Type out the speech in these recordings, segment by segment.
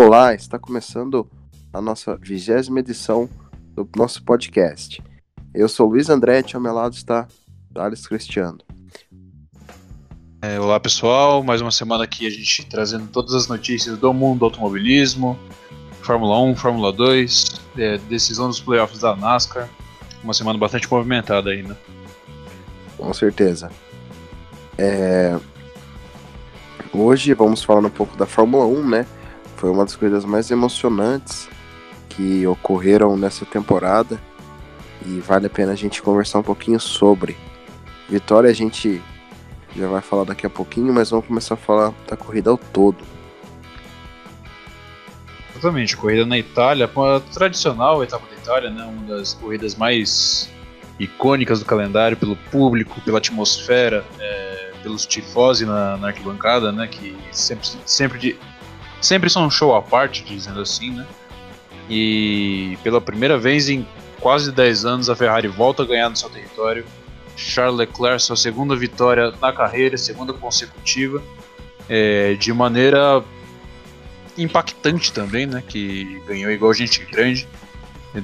Olá, está começando a nossa vigésima edição do nosso podcast. Eu sou Luiz Andretti, ao meu lado está Thales Cristiano. É, olá pessoal, mais uma semana aqui a gente trazendo todas as notícias do mundo do automobilismo, Fórmula 1, Fórmula 2, é, decisão dos playoffs da NASCAR. Uma semana bastante movimentada ainda. Com certeza. É... Hoje vamos falar um pouco da Fórmula 1, né? Foi uma das coisas mais emocionantes que ocorreram nessa temporada e vale a pena a gente conversar um pouquinho sobre. Vitória a gente já vai falar daqui a pouquinho, mas vamos começar a falar da corrida ao todo. Exatamente, corrida na Itália, a tradicional etapa da Itália, né, uma das corridas mais icônicas do calendário pelo público, pela atmosfera, é, pelos tifosi na, na, arquibancada, né, que sempre, sempre, de, sempre são um show à parte, dizendo assim, né, e pela primeira vez em quase 10 anos a Ferrari volta a ganhar no seu território, Charles Leclerc sua segunda vitória na carreira, segunda consecutiva, é, de maneira impactante também, né? Que ganhou igual gente grande,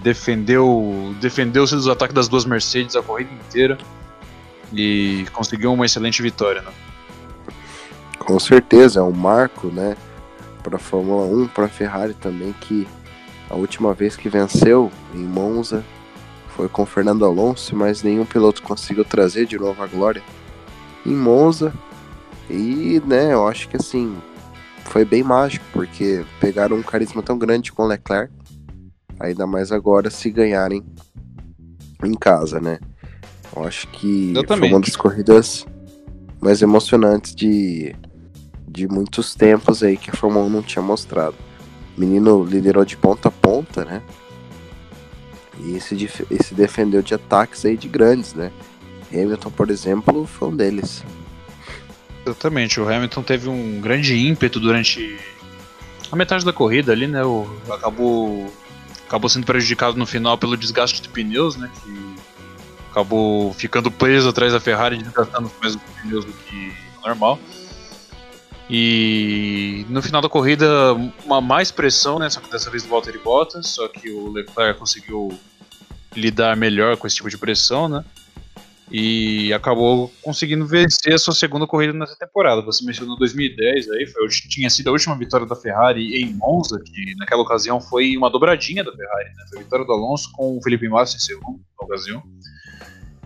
defendeu defendeu-se dos ataques das duas Mercedes a corrida inteira e conseguiu uma excelente vitória, né? Com certeza, é um marco, né? Para a Fórmula 1, para a Ferrari também, que a última vez que venceu em Monza foi com Fernando Alonso, mas nenhum piloto conseguiu trazer de novo a glória em Monza. E, né, eu acho que assim, foi bem mágico, porque pegaram um carisma tão grande com Leclerc, ainda mais agora se ganharem em casa, né? Eu acho que foi uma das corridas mais emocionantes de, de muitos tempos aí que a Fórmula 1 não tinha mostrado. O menino liderou de ponta a ponta, né? E se, se defendeu de ataques aí de grandes, né? Hamilton, por exemplo, foi um deles. Exatamente, o Hamilton teve um grande ímpeto durante a metade da corrida ali, né? O, acabou, acabou sendo prejudicado no final pelo desgaste de pneus, né? Que acabou ficando preso atrás da Ferrari, desgastando os mesmos pneus do que normal. E no final da corrida, uma mais pressão, né? Só que dessa vez do Valtteri Bottas, só que o Leclerc conseguiu lidar melhor com esse tipo de pressão, né? E acabou conseguindo vencer a sua segunda corrida nessa temporada. Você mencionou 2010 aí, foi, tinha sido a última vitória da Ferrari em Monza, que naquela ocasião foi uma dobradinha da Ferrari, né? Foi a vitória do Alonso com o Felipe Massa em segundo na ocasião.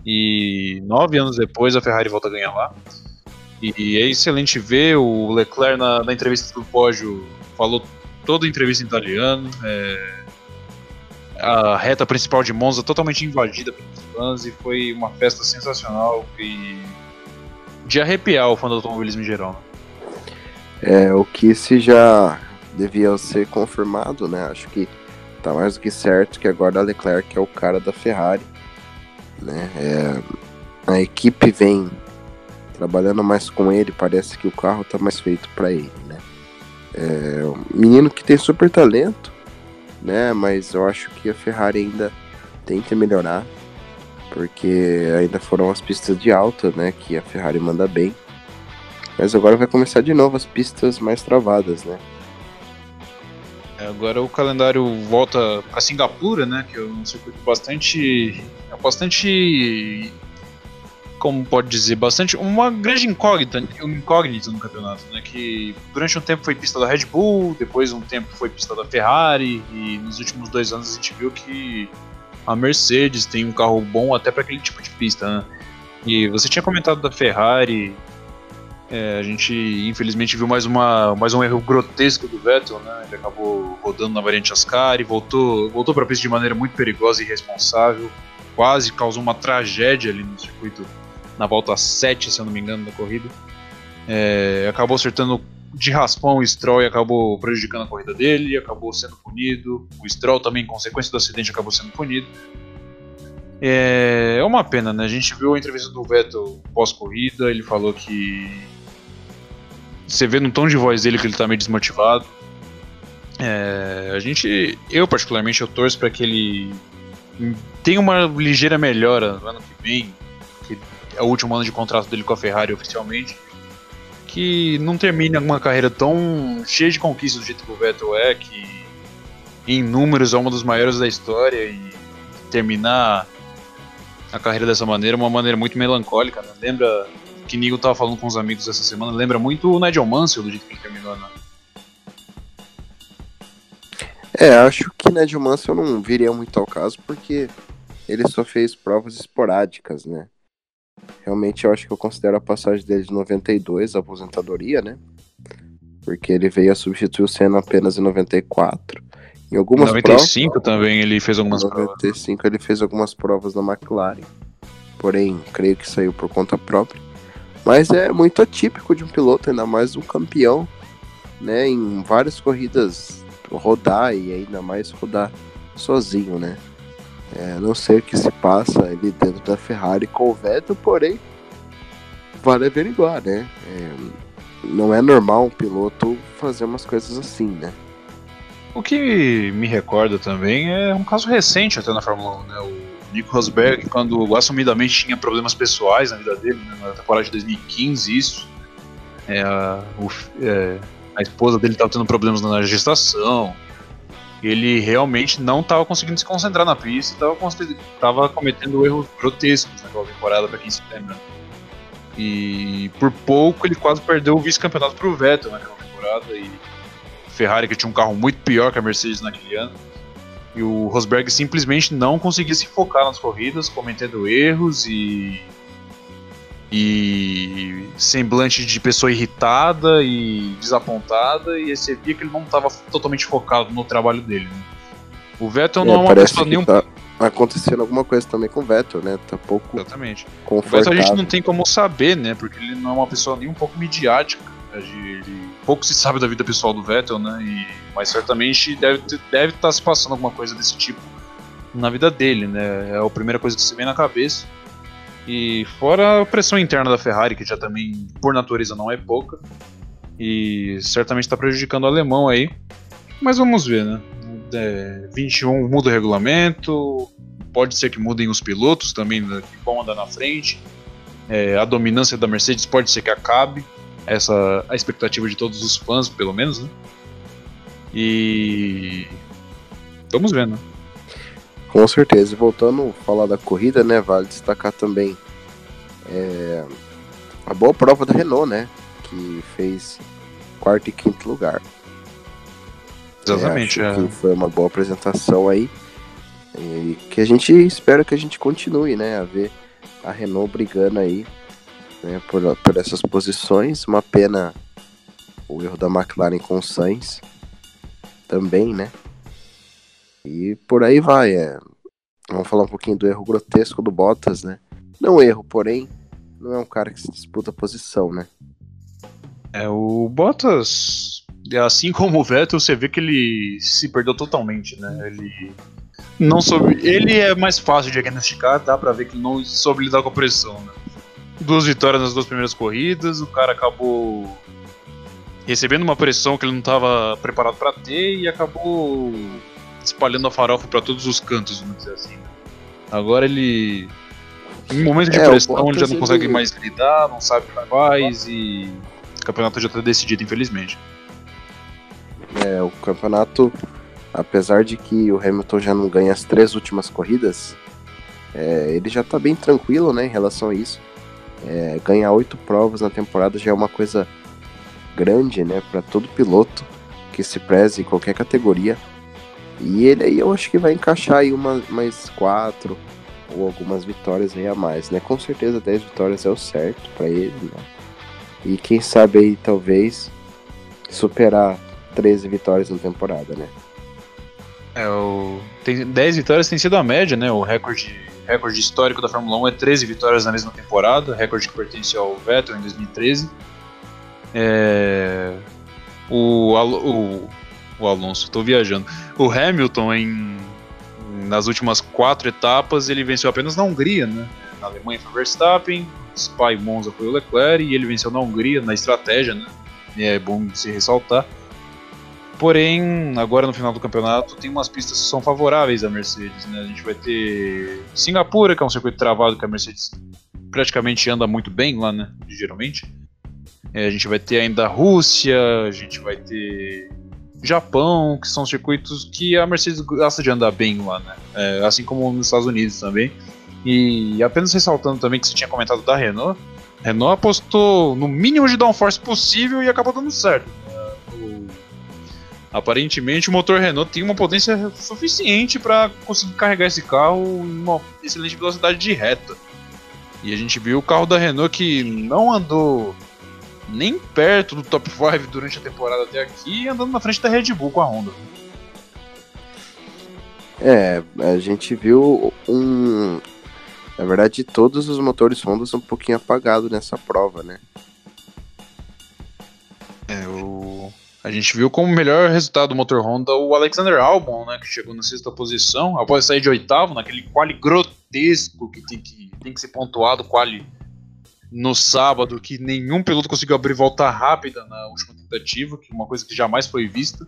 E nove anos depois a Ferrari volta a ganhar lá. E é excelente ver o Leclerc na, na entrevista do pódio, falou toda a entrevista em italiano. É, a reta principal de Monza totalmente invadida pelos fãs e foi uma festa sensacional e de arrepiar o fã do automobilismo em geral. É, o que se já devia ser confirmado, né? Acho que tá mais do que certo que agora a Leclerc é o cara da Ferrari, né? É, a equipe vem trabalhando mais com ele, parece que o carro tá mais feito para ele, né? É um menino que tem super talento, né? Mas eu acho que a Ferrari ainda que melhorar, porque ainda foram as pistas de alta, né? Que a Ferrari manda bem. Mas agora vai começar de novo as pistas mais travadas, né? É, agora o calendário volta para Singapura, né? Que é um circuito bastante, bastante como pode dizer, bastante uma grande incógnita, uma incógnita no campeonato, né? Que durante um tempo foi pista da Red Bull, depois um tempo foi pista da Ferrari e nos últimos dois anos a gente viu que a Mercedes tem um carro bom até para aquele tipo de pista, né? E você tinha comentado da Ferrari, é, a gente infelizmente viu mais, uma, mais um erro grotesco do Vettel, né? Ele acabou rodando na variante Ascari, voltou, voltou para a pista de maneira muito perigosa e irresponsável, quase causou uma tragédia ali no circuito na volta 7, se eu não me engano, da corrida. É, acabou acertando de raspão o Stroll e acabou prejudicando a corrida dele, acabou sendo punido. O Stroll também, em consequência do acidente, acabou sendo punido. É, é uma pena, né? A gente viu a entrevista do Vettel pós-corrida, ele falou que. Você vê no tom de voz dele que ele tá meio desmotivado. É, a gente, eu particularmente, eu torço para que ele tenha uma ligeira melhora no ano que vem, é o último ano de contrato dele com a Ferrari oficialmente. que não termine uma carreira tão cheia de conquistas do jeito que o Vettel é, que em números é uma dos maiores da história e terminar a carreira dessa maneira é uma maneira muito melancólica. Né? Lembra que Nigo tava falando com os amigos essa semana, lembra muito o Nigel Mansell do jeito que ele terminou, né? É, acho que Nigel Mansell não viria muito ao caso porque ele só fez provas esporádicas, né? Realmente eu acho que eu considero a passagem dele de 92 a aposentadoria, né? Porque ele veio a substituir o Senna apenas em 94. Em algumas 95 provas, também ele fez algumas 95 provas. 95 ele fez algumas provas na McLaren. Porém, creio que saiu por conta própria. Mas é muito atípico de um piloto, ainda mais um campeão, né? Em várias corridas rodar e ainda mais rodar sozinho, né? É, não sei o que se passa ali dentro da Ferrari com o Vettel, porém vale averiguar, né? É, não é normal um piloto fazer umas coisas assim, né? O que me recorda também é um caso recente até na Fórmula 1, né? O Nico Rosberg, quando assumidamente tinha problemas pessoais na vida dele, né? na temporada de 2015, isso. É, a, o, é, a esposa dele estava tendo problemas na gestação, ele realmente não estava conseguindo se concentrar na pista, estava cometendo erros grotescos naquela temporada, para quem se lembra. E por pouco ele quase perdeu o vice-campeonato para o Vettel naquela temporada. E Ferrari, que tinha um carro muito pior que a Mercedes naquele ano. E o Rosberg simplesmente não conseguia se focar nas corridas, cometendo erros e e semblante de pessoa irritada e desapontada, e você via que ele não estava totalmente focado no trabalho dele. Né? O Vettel não é, é uma pessoa nenhum. Tá acontecendo alguma coisa também com o Vettel, né? Tá pouco. Exatamente. O Vettel a gente não tem como saber, né? Porque ele não é uma pessoa nem um pouco midiática. Ele, pouco se sabe da vida pessoal do Vettel, né? E, mas certamente deve estar deve tá se passando alguma coisa desse tipo na vida dele, né? É a primeira coisa que se vem na cabeça. E fora a pressão interna da Ferrari, que já também, por natureza, não é pouca. E certamente está prejudicando o alemão aí. Mas vamos ver, né? É, 21 muda o regulamento. Pode ser que mudem os pilotos também né, que vão andar na frente. É, a dominância da Mercedes pode ser que acabe. Essa a expectativa de todos os fãs, pelo menos, né? E. Vamos ver, né? Com certeza. Voltando a falar da corrida, né? Vale destacar também é, a boa prova da Renault, né? Que fez quarto e quinto lugar. Exatamente. É, é. foi uma boa apresentação aí. E que a gente espera que a gente continue, né? A ver a Renault brigando aí né, por, por essas posições. Uma pena o erro da McLaren com o Sainz também, né? E por aí vai. É. Vamos falar um pouquinho do erro grotesco do Bottas, né? Não erro, porém, não é um cara que se disputa posição, né? É, o Bottas, assim como o Vettel, você vê que ele se perdeu totalmente, né? Ele não soube. Ele é mais fácil de diagnosticar, dá pra ver que ele não soube lidar com a pressão, né? Duas vitórias nas duas primeiras corridas, o cara acabou recebendo uma pressão que ele não estava preparado para ter e acabou espalhando a farofa para todos os cantos, vamos dizer assim. Agora ele. Em momentos de é, pressão, ele já não consegue ele... mais lidar, não sabe o que faz e. O campeonato já está decidido, infelizmente. É, o campeonato, apesar de que o Hamilton já não ganha as três últimas corridas, é, ele já está bem tranquilo né, em relação a isso. É, ganhar oito provas na temporada já é uma coisa grande né, para todo piloto que se preze em qualquer categoria. E ele aí eu acho que vai encaixar aí uma, mais quatro ou algumas vitórias aí a mais, né? Com certeza 10 vitórias é o certo para ele, né? E quem sabe aí talvez superar 13 vitórias na temporada, né? É, o... tem 10 vitórias tem sido a média, né? O recorde, recorde histórico da Fórmula 1 é 13 vitórias na mesma temporada, recorde que pertence ao Vettel em 2013. É... O, o, o Alonso, estou viajando. O Hamilton, em, nas últimas quatro etapas, ele venceu apenas na Hungria, né? Na Alemanha foi Verstappen, Spa e Monza foi o Leclerc, e ele venceu na Hungria, na estratégia, né? E é bom se ressaltar. Porém, agora no final do campeonato, tem umas pistas que são favoráveis à Mercedes, né? A gente vai ter Singapura, que é um circuito travado que a Mercedes praticamente anda muito bem lá, né? Geralmente. É, a gente vai ter ainda a Rússia, a gente vai ter Japão, que são circuitos que a Mercedes gosta de andar bem lá, né? É, assim como nos Estados Unidos também. E apenas ressaltando também que você tinha comentado da Renault, Renault apostou no mínimo de downforce possível e acabou dando certo. Aparentemente o motor Renault tem uma potência suficiente para conseguir carregar esse carro em uma excelente velocidade de reta. E a gente viu o carro da Renault que não andou nem perto do top 5 durante a temporada até aqui, andando na frente da Red Bull com a Honda. É, a gente viu um. Na verdade, todos os motores Honda são um pouquinho apagados nessa prova, né? É, o... A gente viu como melhor resultado do motor Honda o Alexander Albon, né? Que chegou na sexta posição, após sair de oitavo, naquele quali grotesco que tem que, tem que ser pontuado, quali no sábado que nenhum piloto conseguiu abrir volta rápida na última tentativa, que é uma coisa que jamais foi vista.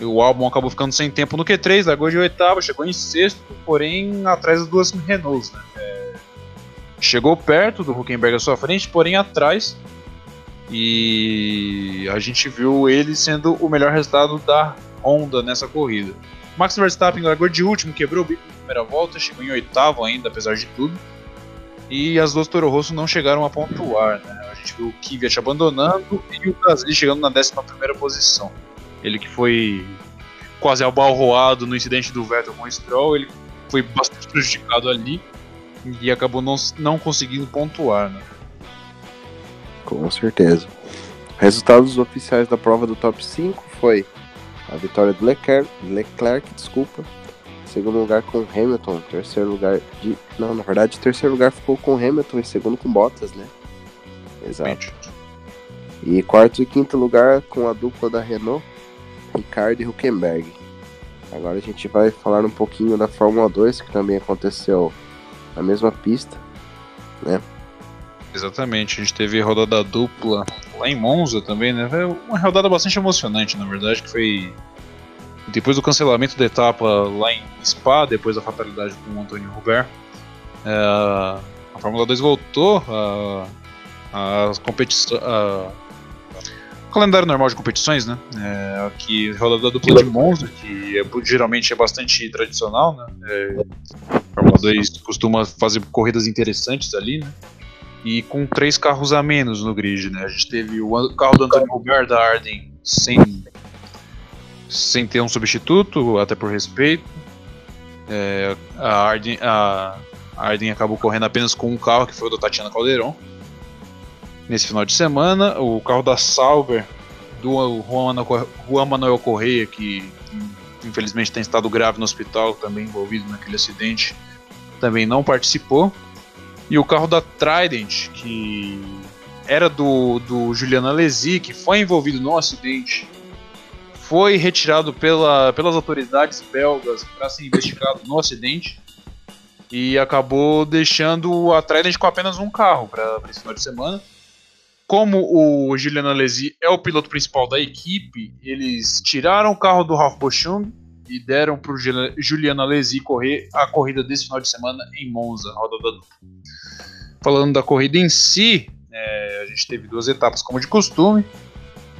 E o álbum acabou ficando sem tempo no Q3, largou de oitavo, chegou em sexto, porém atrás das duas Renaults. Né? É... chegou perto do Huckenberg à sua frente, porém atrás. E a gente viu ele sendo o melhor resultado da Honda nessa corrida. Max Verstappen largou de último, quebrou o bico na primeira volta, chegou em oitavo ainda, apesar de tudo. E as duas Toro Rosso não chegaram a pontuar. Né? A gente viu o Kvyat abandonando e o Gasly chegando na 11 posição. Ele que foi quase abalroado no incidente do Vettel com o Stroll, ele foi bastante prejudicado ali e acabou não, não conseguindo pontuar. Né? Com certeza. Resultados oficiais da prova do top 5 foi a vitória do Leclerc, Leclerc desculpa, Segundo lugar com Hamilton. Terceiro lugar de. Não, na verdade, terceiro lugar ficou com Hamilton e segundo com Bottas, né? Exato. E quarto e quinto lugar com a dupla da Renault, Ricardo e Huckenberg. Agora a gente vai falar um pouquinho da Fórmula 2, que também aconteceu na mesma pista, né? Exatamente, a gente teve rodada dupla lá em Monza também, né? Foi uma rodada bastante emocionante, na verdade, que foi depois do cancelamento da etapa lá em Spa, depois da fatalidade com o Antônio Robert, é, a Fórmula 2 voltou competição. o calendário normal de competições, né? É, aqui rodada dupla de Monza, que é, geralmente é bastante tradicional, né? É, a Fórmula 2 costuma fazer corridas interessantes ali, né? E com três carros a menos no grid, né? A gente teve o carro do Antônio Robert da Arden sem sem ter um substituto, até por respeito. É, a, Arden, a, Arden acabou correndo apenas com um carro, que foi o da Tatiana Calderon. Nesse final de semana, o carro da Sauber, do Juan Manuel Correia, que infelizmente tem estado grave no hospital, também envolvido naquele acidente, também não participou. E o carro da Trident, que era do, do Juliana Alesi, que foi envolvido no acidente foi retirado pela, pelas autoridades belgas para ser investigado no acidente e acabou deixando a Trident com apenas um carro para esse final de semana. Como o Julian Alesi é o piloto principal da equipe, eles tiraram o carro do Ralf Boschung e deram para o Julian Alesi correr a corrida desse final de semana em Monza, roda da Falando da corrida em si, é, a gente teve duas etapas como de costume.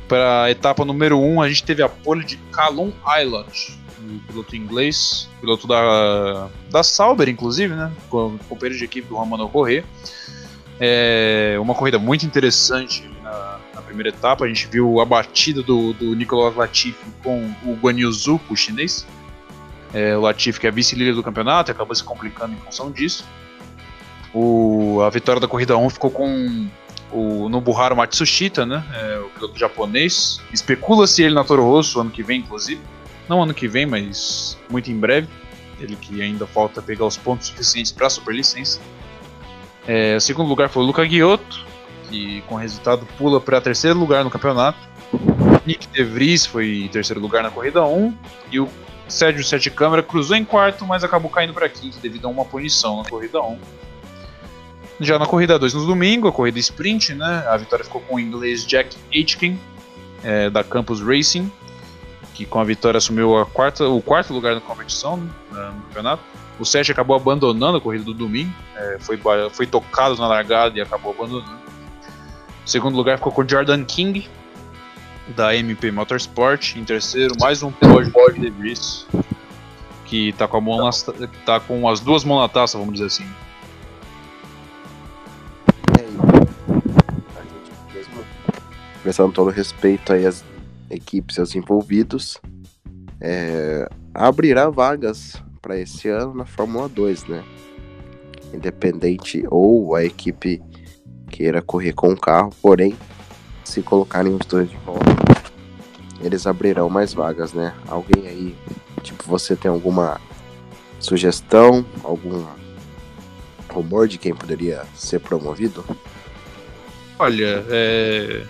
Para a etapa número 1, um, a gente teve a pole de Callum Island, um piloto inglês, piloto da, da Sauber, inclusive, né? Companheiro de equipe do Romano Corrêa. É uma corrida muito interessante na, na, primeira etapa. A gente viu a batida do, do Nicolas Latifi com o Guan Yuzu, o chinês. É, o Latifi que é vice-líder do campeonato, acabou se complicando em função disso. O, a vitória da corrida 1 ficou com o Nobuharu Matsushita, né? É, o piloto japonês. Especula-se ele na Toro Rosso ano que vem, inclusive. Não ano que vem, mas muito em breve. Ele que ainda falta pegar os pontos suficientes para a superlicença. É, o segundo lugar foi o Luca Giotto, que com resultado pula para terceiro lugar no campeonato. Nick De Vries foi em terceiro lugar na corrida 1. E o Sérgio Sete Câmara cruzou em quarto, mas acabou caindo para quinto devido a uma punição na corrida 1. Já na corrida 2 no domingo, a corrida sprint, né? A vitória ficou com o inglês Jack Aitken, é, da Campus Racing, que com a vitória assumiu a quarta, o quarto lugar na competição né, no campeonato. O Sérgio acabou abandonando a corrida do domingo, é, foi, foi tocado na largada e acabou abandonando. segundo lugar ficou com Jordan King, da MP Motorsport. Em terceiro, mais um pódio de De Vries, que tá com, a mão na, tá com as duas mãos na taça, vamos dizer assim. Prestando todo respeito aí às equipes e aos envolvidos, é, abrirá vagas para esse ano na Fórmula 2, né? Independente ou a equipe queira correr com o carro, porém, se colocarem os dois de volta, eles abrirão mais vagas, né? Alguém aí, tipo, você tem alguma sugestão, algum rumor de quem poderia ser promovido? Olha, é...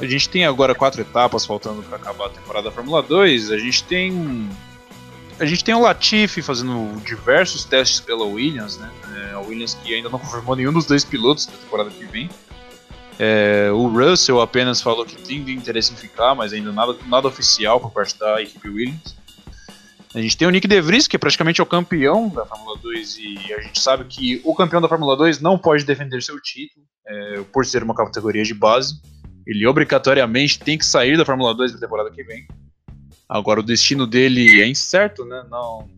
a gente tem agora quatro etapas faltando para acabar a temporada da Fórmula 2. A gente tem a gente tem o Latifi fazendo diversos testes pela Williams, né? É, a Williams que ainda não confirmou nenhum dos dois pilotos da temporada que vem. É, o Russell apenas falou que tem interesse em ficar, mas ainda nada, nada oficial por parte da equipe Williams. A gente tem o Nick De Vries, que é praticamente o campeão da Fórmula 2, e a gente sabe que o campeão da Fórmula 2 não pode defender seu título, é, por ser uma categoria de base. Ele obrigatoriamente tem que sair da Fórmula 2 na temporada que vem. Agora, o destino dele é incerto, né? Não,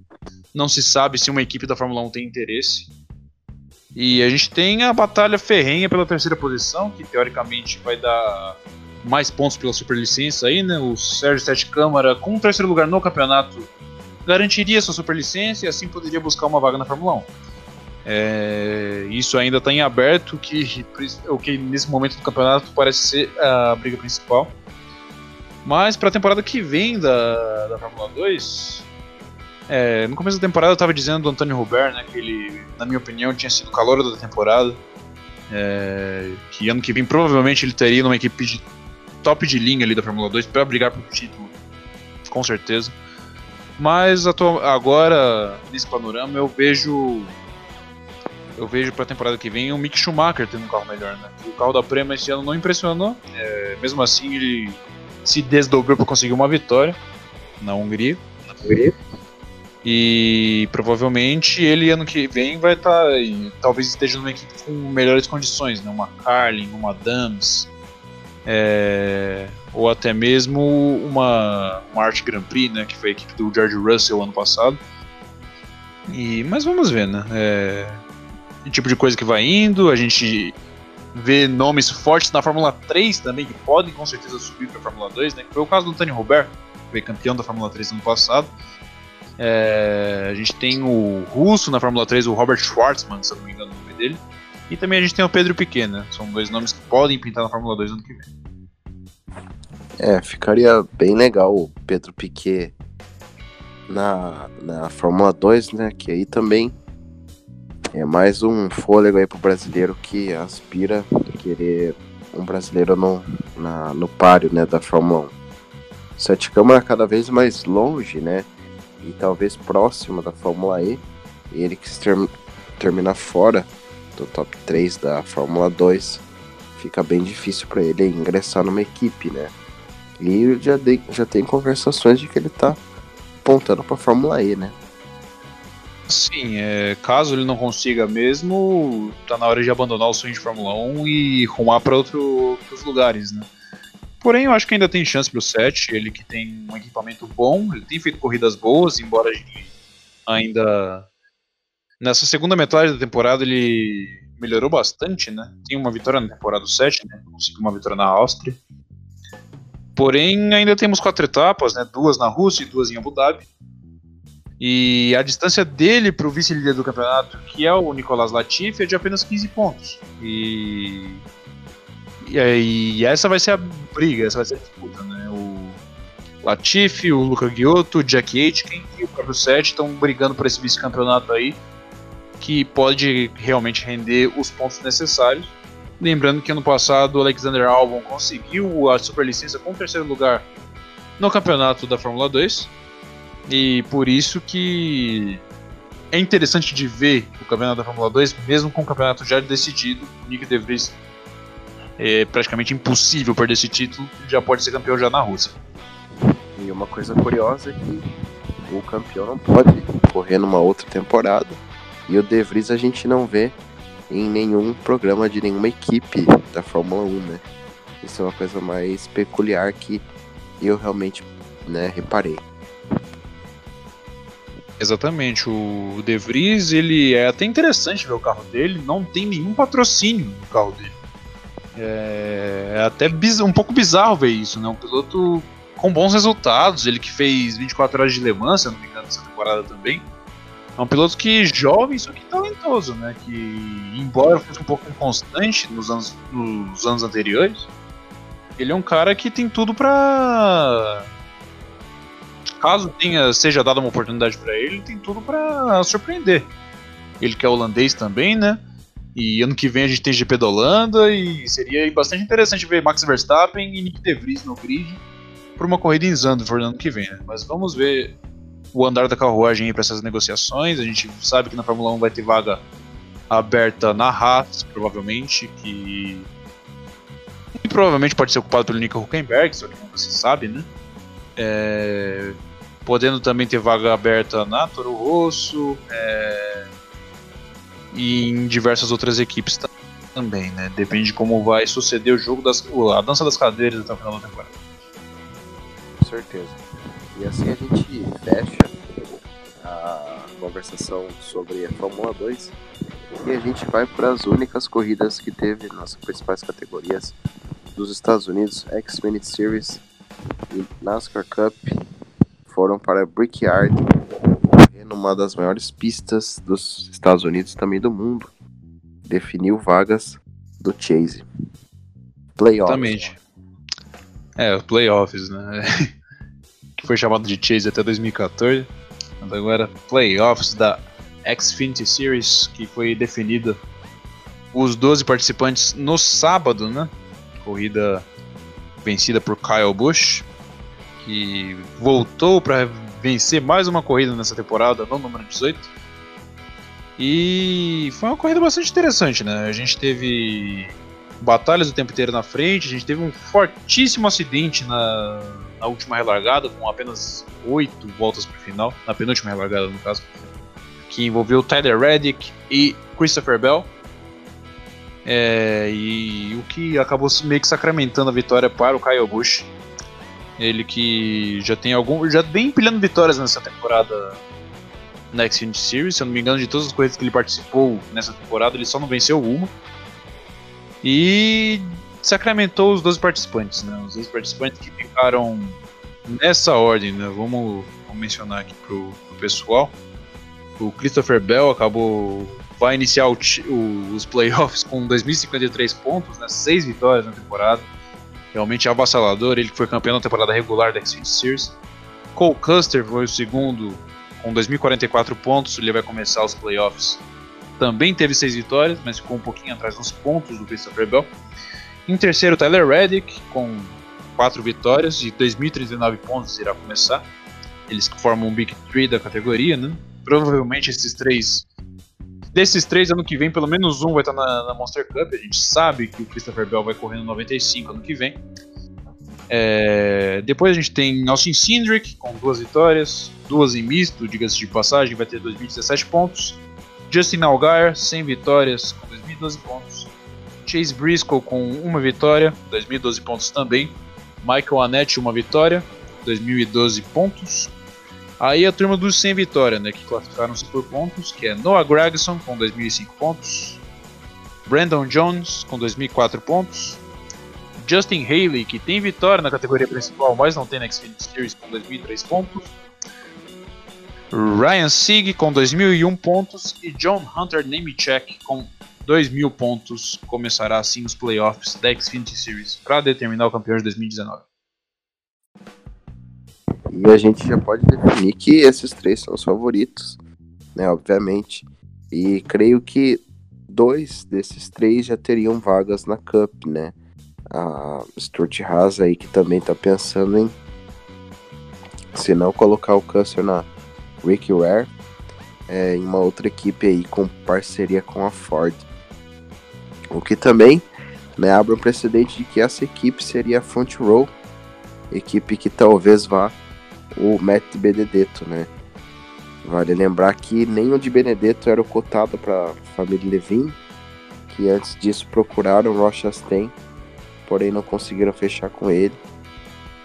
não se sabe se uma equipe da Fórmula 1 tem interesse. E a gente tem a batalha ferrenha pela terceira posição, que teoricamente vai dar mais pontos pela superlicença aí, né? O Sérgio Sete Câmara, com o terceiro lugar no campeonato, garantiria sua superlicença e assim poderia buscar uma vaga na Fórmula 1. É, isso ainda está em aberto, que, o que nesse momento do campeonato parece ser a briga principal. Mas para a temporada que vem da, da Fórmula 2, é, no começo da temporada eu estava dizendo do Antônio Robert, né, que ele, na minha opinião, tinha sido o calor da temporada. É, que ano que vem provavelmente ele teria numa equipe de top de linha ali da Fórmula 2 para brigar pelo título, com certeza. Mas agora, nesse panorama, eu vejo. Eu vejo para a temporada que vem o Mick Schumacher tendo um carro melhor, né? O carro da Prema esse ano não impressionou. É, mesmo assim, ele se desdobrou para conseguir uma vitória na Hungria. Na Hungria. E provavelmente ele ano que vem vai estar. Tá, talvez esteja numa equipe com melhores condições, né? Uma Carlin, uma Dams. É, ou até mesmo uma, uma Art Grand Prix, né? Que foi a equipe do George Russell ano passado. E, mas vamos ver, né? É, tipo de coisa que vai indo, a gente ver nomes fortes na Fórmula 3 também, que podem com certeza subir para a Fórmula 2, né? Foi o caso do Antônio Robert, que foi campeão da Fórmula 3 no ano passado. É, a gente tem o russo na Fórmula 3, o Robert Schwartzman, se eu não me engano o nome dele. E também a gente tem o Pedro Piquet, né? São dois nomes que podem pintar na Fórmula 2 ano que vem. É, ficaria bem legal o Pedro Piquet na, na Fórmula 2, né? Que aí também é mais um fôlego aí pro brasileiro que aspira a querer um brasileiro no, na, no páreo, né, da Fórmula 1. Sete Câmara cada vez mais longe, né, e talvez próximo da Fórmula E. Ele que se fora do top 3 da Fórmula 2, fica bem difícil para ele ingressar numa equipe, né. E já, de, já tem conversações de que ele tá apontando pra Fórmula E, né. Sim, é, caso ele não consiga mesmo, tá na hora de abandonar o sonho de Fórmula 1 e rumar para outro, outros lugares, né? Porém, eu acho que ainda tem chance pro 7, ele que tem um equipamento bom, ele tem feito corridas boas, embora ainda nessa segunda metade da temporada ele melhorou bastante, né? Tem uma vitória na temporada 7, né? Conseguiu uma vitória na Áustria. Porém, ainda temos quatro etapas, né? Duas na Rússia e duas em Abu Dhabi. E a distância dele para o vice-líder do campeonato, que é o Nicolas Latifi, é de apenas 15 pontos. E... e, e essa vai ser a briga, essa vai ser a disputa, né? O Latifi, o Luca Giotto, o Jack Aitken e o próprio Sete estão brigando por esse vice-campeonato aí, que pode realmente render os pontos necessários. Lembrando que ano passado o Alexander Albon conseguiu a superlicença com o terceiro lugar no campeonato da Fórmula 2 e por isso que é interessante de ver o campeonato da Fórmula 2, mesmo com o campeonato já decidido. O Nick De Vries é praticamente impossível perder esse título, já pode ser campeão já na Rússia. E uma coisa curiosa é que o campeão não pode correr numa outra temporada. E o De Vries a gente não vê em nenhum programa de nenhuma equipe da Fórmula 1, né? Isso é uma coisa mais peculiar que eu realmente né, reparei. Exatamente, o De Vries, ele é até interessante ver o carro dele, não tem nenhum patrocínio no carro dele. É, é até um pouco bizarro ver isso, né? Um piloto com bons resultados, ele que fez 24 horas de Le Mans, se não me engano, nessa temporada também. É um piloto que jovem, só que talentoso, né? Que, embora fosse um pouco inconstante nos anos, nos anos anteriores, ele é um cara que tem tudo pra caso tenha seja dada uma oportunidade para ele, tem tudo para surpreender. Ele que é holandês também, né? E ano que vem a gente tem GP da Holanda e seria bastante interessante ver Max Verstappen e Nick De Vries no grid por uma corrida em Zandvoort ano que vem, né? Mas vamos ver o andar da carruagem para essas negociações. A gente sabe que na Fórmula 1 vai ter vaga aberta na Haas, provavelmente, que e provavelmente pode ser ocupado pelo Nico Huckenberg, só que nunca se sabe, né? É podendo também ter vaga aberta na Toro Rosso é, e em diversas outras equipes também, né? Depende de como vai suceder o jogo das a dança das cadeiras até o final da temporada. Com certeza. E assim a gente fecha a conversação sobre a Fórmula 2 e a gente vai para as únicas corridas que teve nas principais categorias dos Estados Unidos, X-Minute Series e NASCAR Cup foram para Brickyard, numa das maiores pistas dos Estados Unidos e também do mundo. Definiu vagas do Chase. Playoffs. Exatamente. É, playoffs, né? que foi chamado de Chase até 2014. Mas agora, playoffs da Xfinity Series, que foi definida os 12 participantes no sábado, né? Corrida vencida por Kyle Busch que voltou para vencer mais uma corrida nessa temporada, no número 18. E foi uma corrida bastante interessante, né? A gente teve batalhas o tempo inteiro na frente, a gente teve um fortíssimo acidente na, na última relargada, com apenas oito voltas para o final, na penúltima relargada no caso, que envolveu Tyler Reddick e Christopher Bell. É, e o que acabou meio que sacramentando a vitória para o Kyle Busch, ele que já tem algum. Já vem empilhando vitórias nessa temporada na Xfinity Series. Se eu não me engano, de todas as corridas que ele participou nessa temporada, ele só não venceu uma. E sacramentou os 12 participantes, né? Os 12 participantes que ficaram nessa ordem, né? Vamos, vamos mencionar aqui pro, pro pessoal. O Christopher Bell acabou. Vai iniciar o, o, os playoffs com 2.053 pontos, né? 6 vitórias na temporada realmente avassalador. Ele foi campeão na temporada regular da Xfinity Series. Cole Custer foi o segundo com 2.044 pontos. Ele vai começar os playoffs. Também teve seis vitórias, mas ficou um pouquinho atrás nos pontos do Christopher Bell. Em terceiro, Tyler Reddick com quatro vitórias e 2.039 pontos irá começar. Eles formam um Big Three da categoria, né? Provavelmente esses três Desses três, ano que vem, pelo menos um vai estar na, na, Monster Cup. A gente sabe que o Christopher Bell vai correr no 95 ano que vem. É, depois a gente tem Austin Cindric com duas vitórias, duas em misto, diga-se de passagem, vai ter 2017 pontos. Justin Algar, 100 vitórias, com 2012 pontos. Chase Briscoe com uma vitória, 2012 pontos também. Michael Annette, uma vitória, 2012 pontos. Aí a turma dos 100 vitória, né, que classificaram-se por pontos, que é Noah Gregson com 2005 pontos, Brandon Jones com 2004 pontos, Justin Haley, que tem vitória na categoria principal, mas não tem na Xfinity Series com 2003 pontos, Ryan Sieg com 2001 pontos e John Hunter Nemechek com 2.000 pontos. Começará assim os playoffs da Xfinity Series para determinar o campeão de 2019. E a gente já pode definir que esses três são os favoritos, né? Obviamente. E creio que dois desses três já teriam vagas na Cup, né? A Stuart Haas aí que também tá pensando em se não colocar o Custer na Ricky Ware é, em uma outra equipe aí com parceria com a Ford. O que também né, abre um precedente de que essa equipe seria a Front Row, equipe que talvez vá o Matt Benedetto, né? Vale lembrar que nem o de Benedetto era o cotado para a família Levin, que antes disso procuraram o Rochastain porém não conseguiram fechar com ele,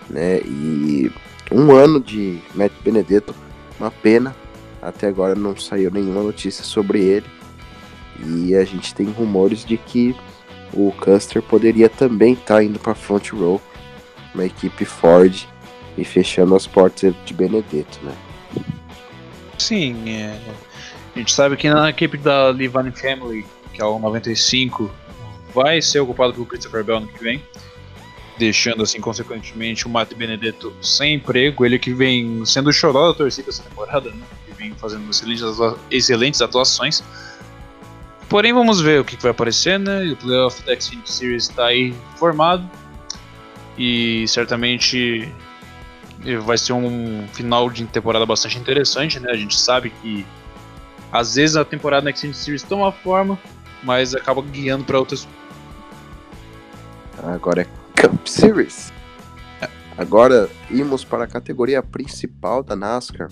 né? E um ano de Matt Benedetto, uma pena, até agora não saiu nenhuma notícia sobre ele. E a gente tem rumores de que o Custer poderia também estar tá indo para front row, uma equipe Ford e fechando as portas de Benedetto, né? Sim, é... a gente sabe que na equipe da Livani Family, que é o 95, vai ser ocupado pelo Christopher Bell no que vem, deixando assim consequentemente o Matt Benedetto sem emprego, ele que vem sendo chorado da torcida essa temporada, né? Que vem fazendo excelentes, excelentes atuações. Porém, vamos ver o que vai aparecer, né? O Playoff da Xfinity Series está aí formado e certamente vai ser um final de temporada bastante interessante, né? A gente sabe que às vezes a temporada na Xfinity Series toma forma, mas acaba guiando para outras. Agora é Cup Series. Agora imos para a categoria principal da NASCAR.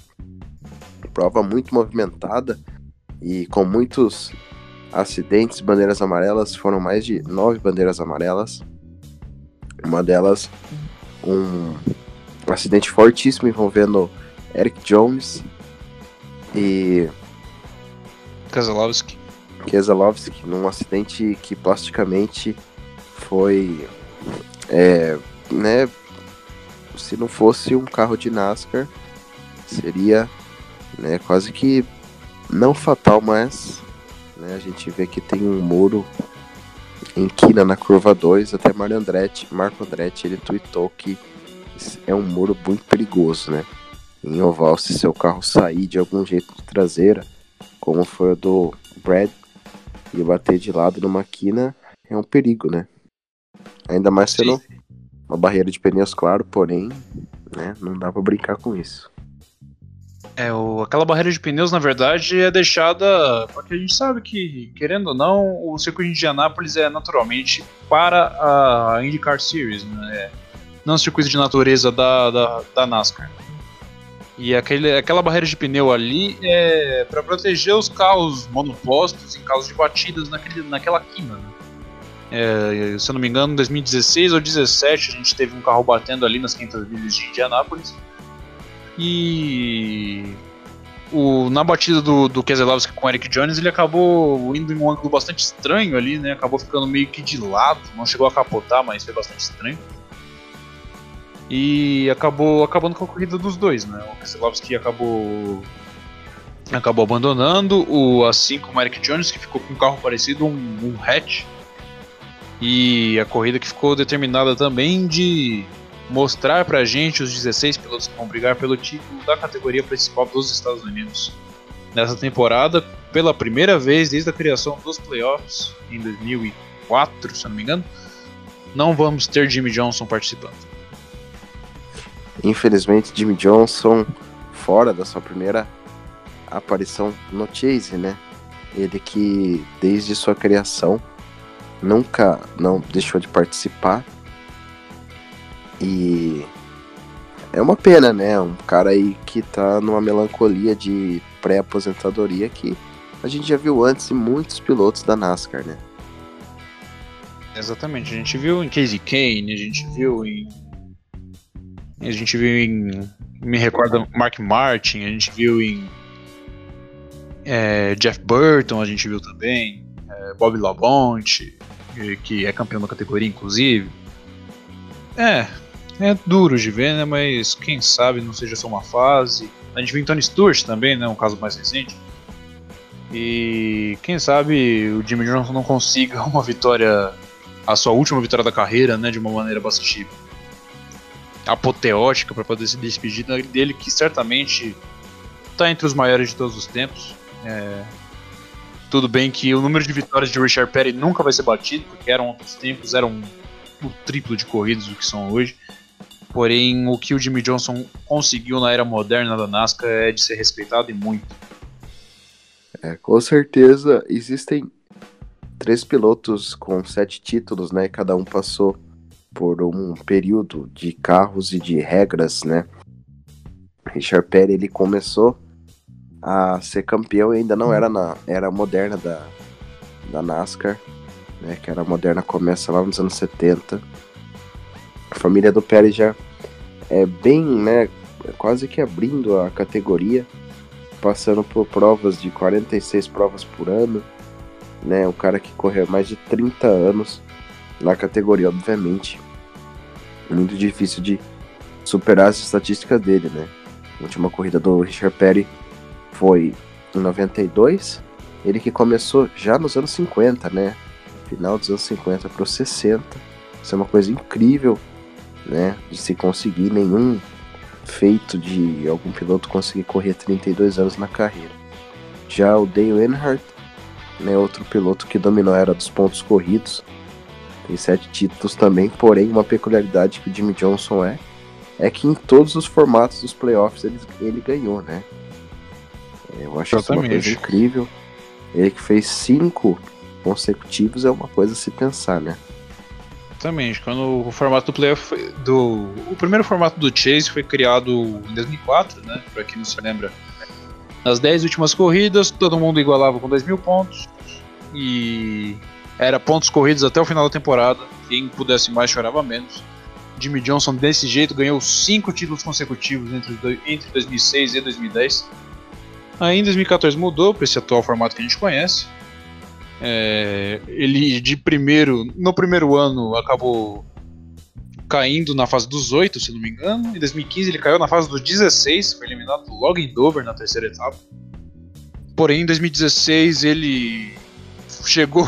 Prova muito movimentada e com muitos acidentes, bandeiras amarelas. Foram mais de nove bandeiras amarelas. Uma delas, um um acidente fortíssimo envolvendo Eric Jones e Keselowski. Keselowski, num acidente que plasticamente foi, é, né, se não fosse um carro de NASCAR, seria, né, quase que não fatal, mas, né, a gente vê que tem um muro em quina na curva 2, até Marco Andretti, Marco Andretti, ele tweetou que é um muro muito perigoso, né? Em oval, se seu carro sair de algum jeito de traseira, como foi o do Brad, e bater de lado numa quina, é um perigo, né? Ainda mais sendo uma barreira de pneus, claro, porém, né, não dá para brincar com isso. É, o, aquela barreira de pneus, na verdade, é deixada porque a gente sabe que, querendo ou não, o circuito de Indianápolis é naturalmente para a IndyCar Series, né? É, não circuito de natureza da, da, da NASCAR. E aquele, aquela barreira de pneu ali é para proteger os carros monopostos em caso de batidas naquele, naquela quina. Né? É, se eu não me engano, em 2016 ou 2017 a gente teve um carro batendo ali nas 500 milhas de Indianápolis. E o, na batida do, do Keselowski com o Eric Jones, ele acabou indo em um ângulo bastante estranho ali, né? Acabou ficando meio que de lado, não chegou a capotar, mas foi bastante estranho. E acabou acabando com a corrida dos dois, né? O Keselowski acabou acabou abandonando, o assim como o Eric Jones que ficou com um carro parecido, um, um hatch. E a corrida que ficou determinada também de mostrar pra gente os 16 pilotos que vão brigar pelo título da categoria principal dos Estados Unidos. Nessa temporada, pela primeira vez desde a criação dos playoffs em 2004, se não me engano, não vamos ter Jimmy Johnson participando. Infelizmente, Jimmy Johnson fora da sua primeira aparição no Chase, né? Ele que desde sua criação nunca não deixou de participar. E é uma pena, né? Um cara aí que tá numa melancolia de pré-aposentadoria que a gente já viu antes em muitos pilotos da NASCAR, né? Exatamente, a gente viu em Casey Kane, a gente viu em a gente viu em. Me recorda Mark Martin, a gente viu em. É, Jeff Burton, a gente viu também. É, Bob Labonte, que é campeão da categoria, inclusive. É, é duro de ver, né? Mas quem sabe não seja só uma fase. A gente viu em Tony Stewart também, né? Um caso mais recente. E quem sabe o Jimmy Johnson não consiga uma vitória, a sua última vitória da carreira, né? De uma maneira bastante apoteótica para poder se despedir dele, que certamente está entre os maiores de todos os tempos. É... Tudo bem que o número de vitórias de Richard Petty nunca vai ser batido, porque eram outros tempos, eram o triplo de corridas do que são hoje. Porém, o que o Jimmy Johnson conseguiu na era moderna da NASCAR é de ser respeitado e muito. É, com certeza existem três pilotos com sete títulos, né? Cada um passou por um período de carros e de regras, né? Richard Petty ele começou a ser campeão e ainda não era na era moderna da, da NASCAR. né, que era moderna, começa lá nos anos 70. A família do Pérez já é bem, né, quase que abrindo a categoria, passando por provas de 46 provas por ano, né, um cara que correu mais de 30 anos na categoria, obviamente. Muito difícil de superar as estatísticas dele, né? A última corrida do Richard Petty foi em 92, ele que começou já nos anos 50, né? Final dos anos 50 para os 60. Isso é uma coisa incrível, né? De se conseguir nenhum feito de algum piloto conseguir correr 32 anos na carreira. Já o Dale Earnhardt, né, outro piloto que dominou a era dos pontos corridos, tem sete títulos também, porém uma peculiaridade que o Jimmy Johnson é, é que em todos os formatos dos playoffs ele, ele ganhou, né? Eu acho isso uma coisa incrível. Ele que fez cinco consecutivos é uma coisa a se pensar, né? Exatamente. Quando o formato do playoff foi, do o primeiro formato do Chase foi criado em 2004, né? Para quem não se lembra, nas 10 últimas corridas todo mundo igualava com 2 mil pontos e era pontos corridos até o final da temporada. Quem pudesse mais chorava menos. Jimmy Johnson desse jeito ganhou cinco títulos consecutivos entre, entre 2006 e 2010. Aí em 2014 mudou para esse atual formato que a gente conhece. É, ele de primeiro, no primeiro ano acabou caindo na fase dos 8, se não me engano. Em 2015 ele caiu na fase dos 16, foi eliminado logo em Dover na terceira etapa. Porém, em 2016 ele chegou,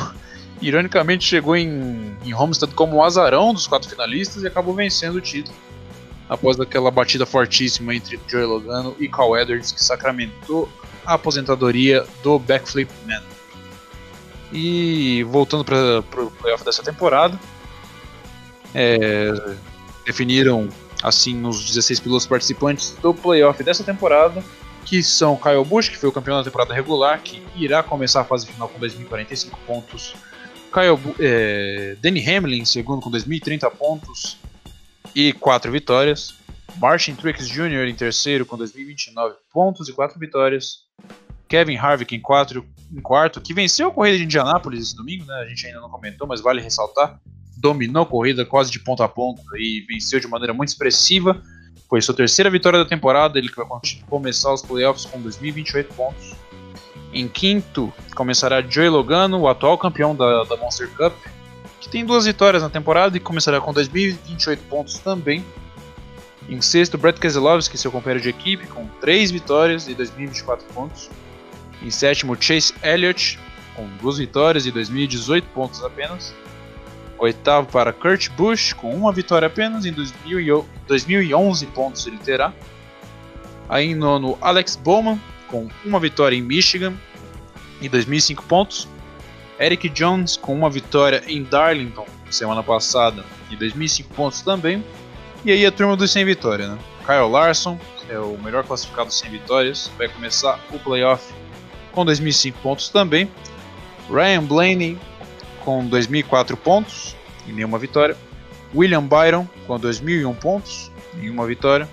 ironicamente, chegou em, em Homestead como o azarão dos quatro finalistas e acabou vencendo o título. Após aquela batida fortíssima entre Joey Logano e Carl Edwards, que sacramentou a aposentadoria do Backflip Man. E voltando para o playoff dessa temporada, é, definiram assim os 16 pilotos participantes do playoff dessa temporada, que são Kyle Busch, que foi o campeão da temporada regular, que irá começar a fase final com 2.045 pontos, Kyle, é, Danny Hamlin, segundo com 2.030 pontos e 4 vitórias, Martin Truex Jr. em terceiro com 2.029 pontos e 4 vitórias, Kevin Harvick em, quatro, em quarto, que venceu a corrida de Indianápolis esse domingo, né? A gente ainda não comentou, mas vale ressaltar. Dominou a corrida quase de ponta a ponta e venceu de maneira muito expressiva. Foi sua terceira vitória da temporada, ele vai começar os playoffs com 2.028 pontos. Em quinto, começará Joey Logano, o atual campeão da, da Monster Cup, que tem duas vitórias na temporada e começará com 2.028 pontos também. Em sexto, Brett Keselowski, seu companheiro de equipe, com três vitórias e 2.024 pontos. Em sétimo, Chase Elliott, com duas vitórias e 2018 pontos apenas. Oitavo para Kurt Busch, com uma vitória apenas, em 2011 pontos ele terá. Aí em nono, Alex Bowman, com uma vitória em Michigan e 2005 pontos. Eric Jones, com uma vitória em Darlington semana passada e 2005 pontos também. E aí a turma dos 100 vitórias, né? Kyle Larson, é o melhor classificado sem vitórias, vai começar o playoff com 2.005 pontos também. Ryan Blaney com 2.004 pontos e nenhuma vitória. William Byron com 2.001 pontos, nenhuma vitória.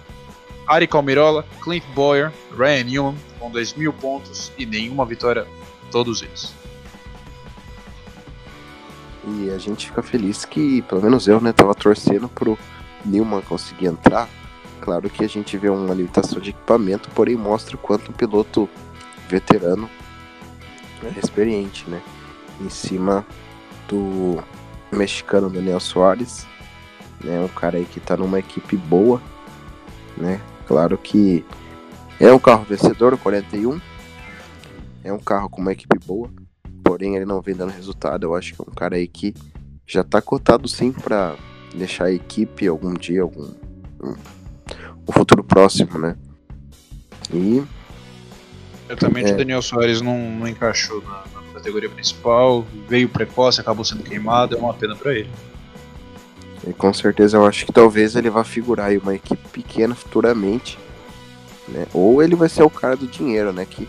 Ari Calmirola, Clint Boyer, Ryan Newman com 2.000 pontos e nenhuma vitória, todos eles. E a gente fica feliz que, pelo menos eu, né, tava torcendo pro Newman conseguir entrar. Claro que a gente vê uma limitação de equipamento, porém mostra o quanto o piloto veterano né, experiente, né? Em cima do mexicano Daniel Soares, né? Um cara aí que tá numa equipe boa, né? Claro que é um carro vencedor, o 41. É um carro com uma equipe boa, porém ele não vem dando resultado. Eu acho que é um cara aí que já tá cotado sim para deixar a equipe algum dia, algum um, um futuro próximo, né? E Certamente é. o Daniel Soares não, não encaixou na, na, categoria principal, veio precoce, acabou sendo queimado, é uma pena para ele. E com certeza eu acho que talvez ele vá figurar em uma equipe pequena futuramente, né? Ou ele vai ser o cara do dinheiro, né? Que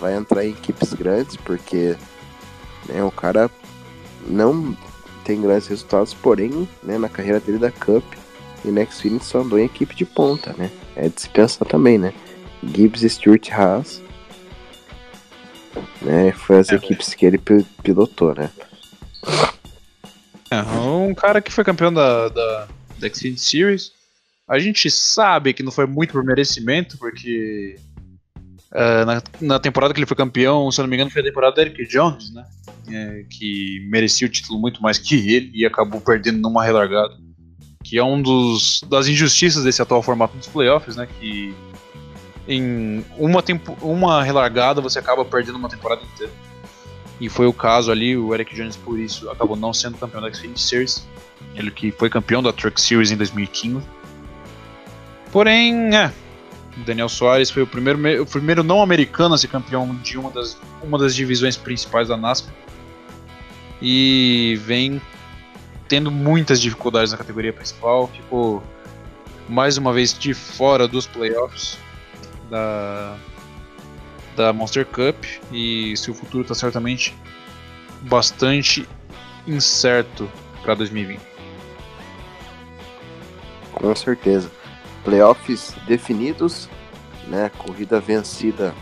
vai entrar em equipes grandes, porque né, o cara não tem grandes resultados, porém, né, na carreira dele da Cup e Next Xfinity só andou em equipe de ponta, né? É de se pensar também, né? Gibbs e Stuart Haas né? Foi as é, equipes que ele pilotou, né? Cara que foi campeão da, da, da Xfinity Series. A gente sabe que não foi muito por merecimento, porque uh, na, na, temporada que ele foi campeão, se eu não me engano, foi a temporada do Eric Jones, né? É, que merecia o título muito mais que ele e acabou perdendo numa relargada. Que é um dos das injustiças desse atual formato dos playoffs, né? Que em uma, tempo, uma relargada você acaba perdendo uma temporada inteira. E foi o caso ali, o Eric Jones por isso acabou não sendo campeão da Xfinity Series. Ele que foi campeão da Truck Series em 2015. Porém, é, Daniel Soares foi o primeiro, o primeiro não americano a ser campeão de uma das, uma das divisões principais da NASCAR. E vem tendo muitas dificuldades na categoria principal. Ficou mais uma vez de fora dos playoffs da, da Monster Cup. E seu futuro está certamente bastante incerto para 2020. Com certeza playoffs definidos, né? Corrida vencida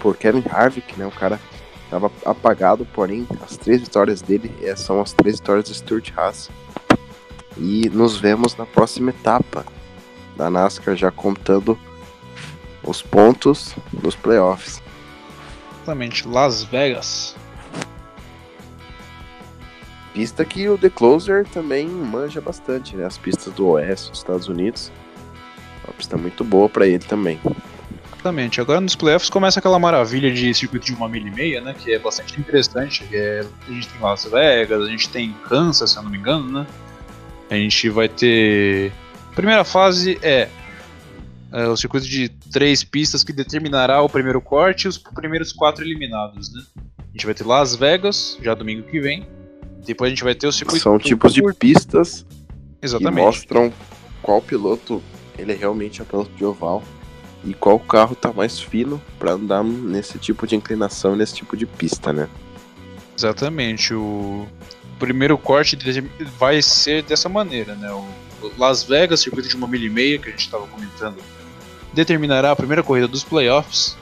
por Kevin Harvick, né? O cara estava apagado, porém as três vitórias dele eh, são as três vitórias do Stuart Haas. E nos vemos na próxima etapa da NASCAR já contando os pontos dos playoffs. Exatamente, Las Vegas. Pista que o The Closer também manja bastante, né? As pistas do Oeste dos Estados Unidos. Uma pista muito boa para ele também. Exatamente. Agora nos playoffs começa aquela maravilha de circuito de uma milha e meia, né? Que é bastante interessante. É, a gente tem Las Vegas, a gente tem Kansas, se eu não me engano, né? A gente vai ter. Primeira fase é, é o circuito de três pistas que determinará o primeiro corte e os primeiros quatro eliminados, né? A gente vai ter Las Vegas, já domingo que vem. Depois a gente vai ter o circuito. São tipos de pistas Exatamente. que mostram qual piloto ele é realmente é piloto de oval e qual carro tá mais fino para andar nesse tipo de inclinação, nesse tipo de pista, né? Exatamente. O primeiro corte vai ser dessa maneira, né? O Las Vegas, circuito de uma milha e meia que a gente estava comentando, determinará a primeira corrida dos playoffs.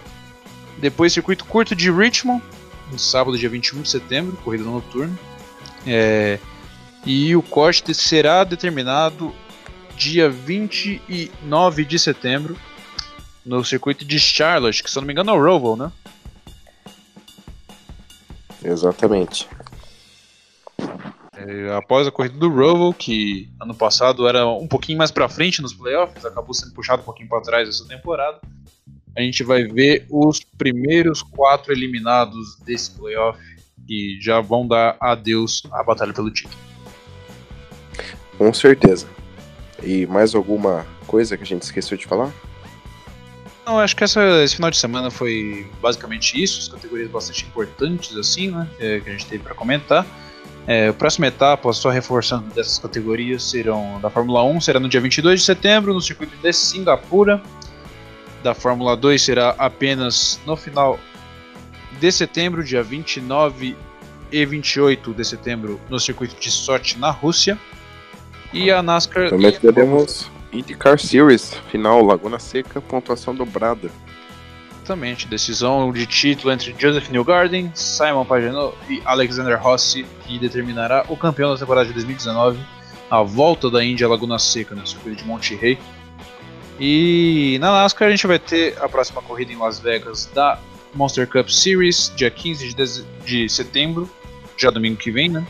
Depois, circuito curto de Richmond, no sábado, dia 21 de setembro, corrida noturna. É, e o corte será determinado dia 29 de setembro no circuito de Charlotte, que se não me engano é o Roval, né? Exatamente. É, após a corrida do Roval, que ano passado era um pouquinho mais para frente nos playoffs, acabou sendo puxado um pouquinho para trás essa temporada. A gente vai ver os primeiros quatro eliminados desse playoff que já vão dar adeus à batalha pelo título. Com certeza. E mais alguma coisa que a gente esqueceu de falar? Não, acho que essa, esse final de semana foi basicamente isso, as categorias bastante importantes assim, né, que a gente teve para comentar. É, a próxima etapa, só reforçando dessas categorias, serão da Fórmula 1 será no dia 22 de setembro no circuito de Singapura. Da Fórmula 2 será apenas no final de setembro, dia 29 e 28 de setembro, no circuito de Sochi, na Rússia. E a NASCAR. Também teremos IndyCar Series, final Laguna Seca, pontuação dobrada. Exatamente, decisão de título entre Joseph Newgarden, Simon Pagenaud e Alexander Rossi, que determinará o campeão da temporada de 2019, a volta da Índia Laguna Seca no circuito de Monte Rey. E na NASCAR a gente vai ter a próxima corrida em Las Vegas da Monster Cup Series, dia 15 de, de setembro, já domingo que vem, né?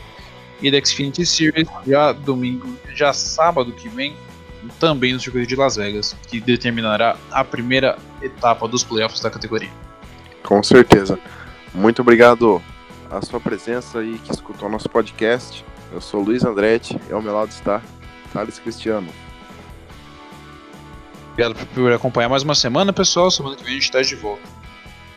E da Xfinity Series, já domingo, já sábado que vem, também no circuito de Las Vegas, que determinará a primeira etapa dos playoffs da categoria. Com certeza. Muito obrigado a sua presença e que escutou nosso podcast. Eu sou Luiz Andretti e ao meu lado está Thales Cristiano. Obrigado por acompanhar mais uma semana, pessoal. Semana que vem a gente está de volta.